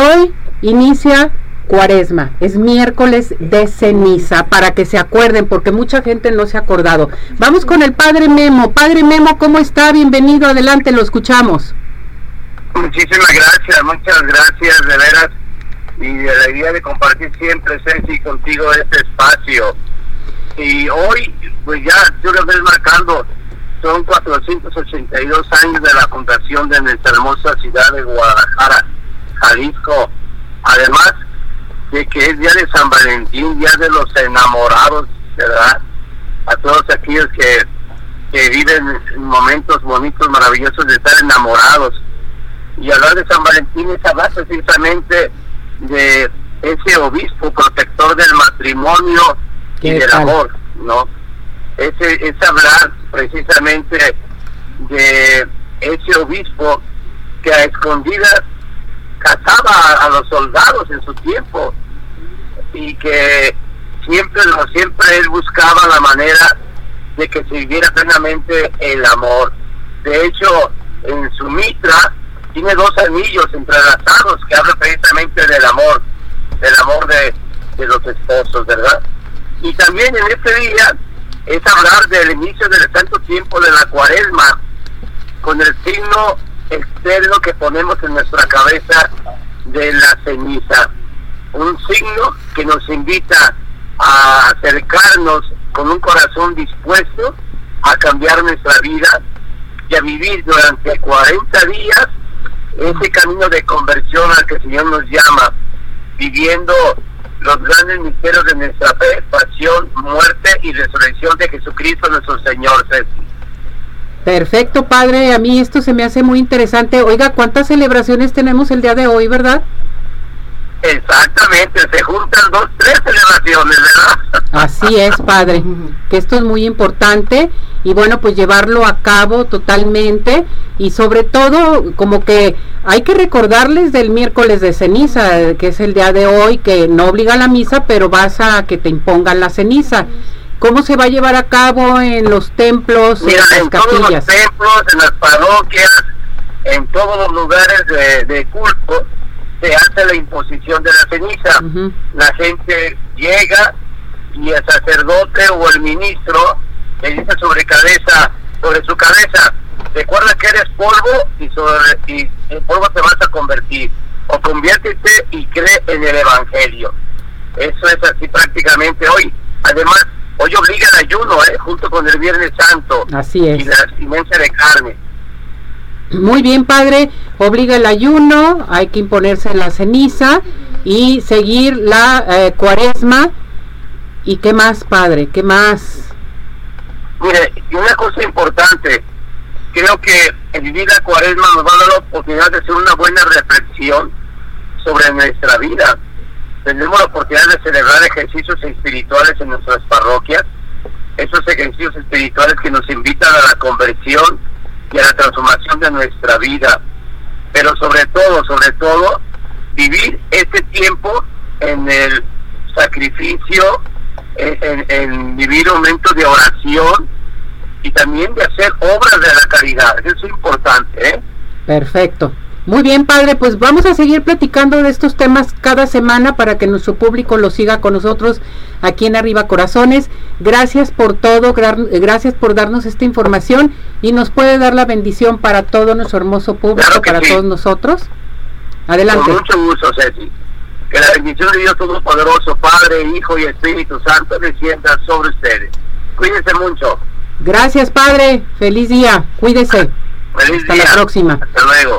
hoy inicia cuaresma, es miércoles de ceniza, para que se acuerden, porque mucha gente no se ha acordado. Vamos con el Padre Memo. Padre Memo, ¿cómo está? Bienvenido, adelante, lo escuchamos. Muchísimas gracias, muchas gracias, de veras, y de la idea de compartir siempre, Ceci, contigo este espacio. Y hoy, pues ya, tú lo ves marcando, son 482 años de la fundación de nuestra hermosa ciudad de Guadalajara, Jalisco. Además de que es día de San Valentín, día de los enamorados, ¿verdad? A todos aquellos que, que viven momentos bonitos, maravillosos de estar enamorados. Y hablar de San Valentín es hablar precisamente de ese obispo protector del matrimonio y del amor, ¿no? Ese, es hablar precisamente de ese obispo que a escondidas casaba a, los soldados en su tiempo y que siempre, siempre él buscaba la manera de que se viviera plenamente el amor. De hecho, en su mitra tiene dos anillos entrelazados que hablan precisamente del amor, del amor de, los esposos, ¿verdad? Y también en este día es hablar del inicio del santo tiempo de la cuaresma, con el signo externo que ponemos en nuestra cabeza de la ceniza. Un signo que nos invita a acercarnos con un corazón dispuesto a cambiar nuestra vida y a vivir durante 40 días ese camino de conversión al que el Señor nos llama, viviendo los grandes misterios de nuestra fe, pasión, muerte y resurrección de Jesucristo nuestro Señor. Perfecto, padre. A mí esto se me hace muy interesante. Oiga, ¿cuántas celebraciones tenemos el día de hoy, verdad? Exactamente, se juntan dos, tres celebraciones, ¿verdad? Así es, padre, que esto es muy importante y bueno, pues llevarlo a cabo totalmente y sobre todo como que hay que recordarles del miércoles de ceniza, que es el día de hoy, que no obliga a la misa, pero vas a que te impongan la ceniza. ¿Cómo se va a llevar a cabo en los templos, en las en todos los templos, en las parroquias, en todos los lugares de, de culto? se hace la imposición de la ceniza. La gente llega y el sacerdote o el ministro le dice sobre cabeza, sobre su cabeza, recuerda que eres polvo y sobre y en polvo te vas a convertir. O conviértete y cree en el evangelio. Eso es así prácticamente hoy. Además, hoy obliga el ayuno, ¿eh? junto con el Viernes Santo. Así es. Y la abstinencia de carne. Muy bien, padre. Obliga el ayuno, hay que imponerse la ceniza y seguir la eh, cuaresma. ¿Y qué más, padre? ¿Qué más? Mire, y una cosa importante, creo que el vivir la cuaresma nos va a dar la oportunidad de hacer una buena reflexión sobre nuestra vida. Tenemos la oportunidad de celebrar ejercicios espirituales en nuestras parroquias, esos ejercicios espirituales que nos invitan a la conversión y a la transformación de nuestra vida. Pero sobre todo, sobre todo, vivir este tiempo en el sacrificio, en, en vivir momentos de oración y también de hacer obras de la caridad. Eso es importante. ¿eh? Perfecto. Muy bien, padre, pues vamos a seguir platicando de estos temas cada semana para que nuestro público lo siga con nosotros aquí en Arriba Corazones. Gracias por todo, gracias por darnos esta información y nos puede dar la bendición para todo nuestro hermoso público, para todos nosotros. Adelante. Con mucho gusto, Ceci. Que la bendición de Dios Todopoderoso, Padre, Hijo y Espíritu Santo descienda sobre ustedes. Cuídense mucho. Gracias, Padre. Feliz día. Cuídese. Feliz Hasta la próxima. Hasta luego.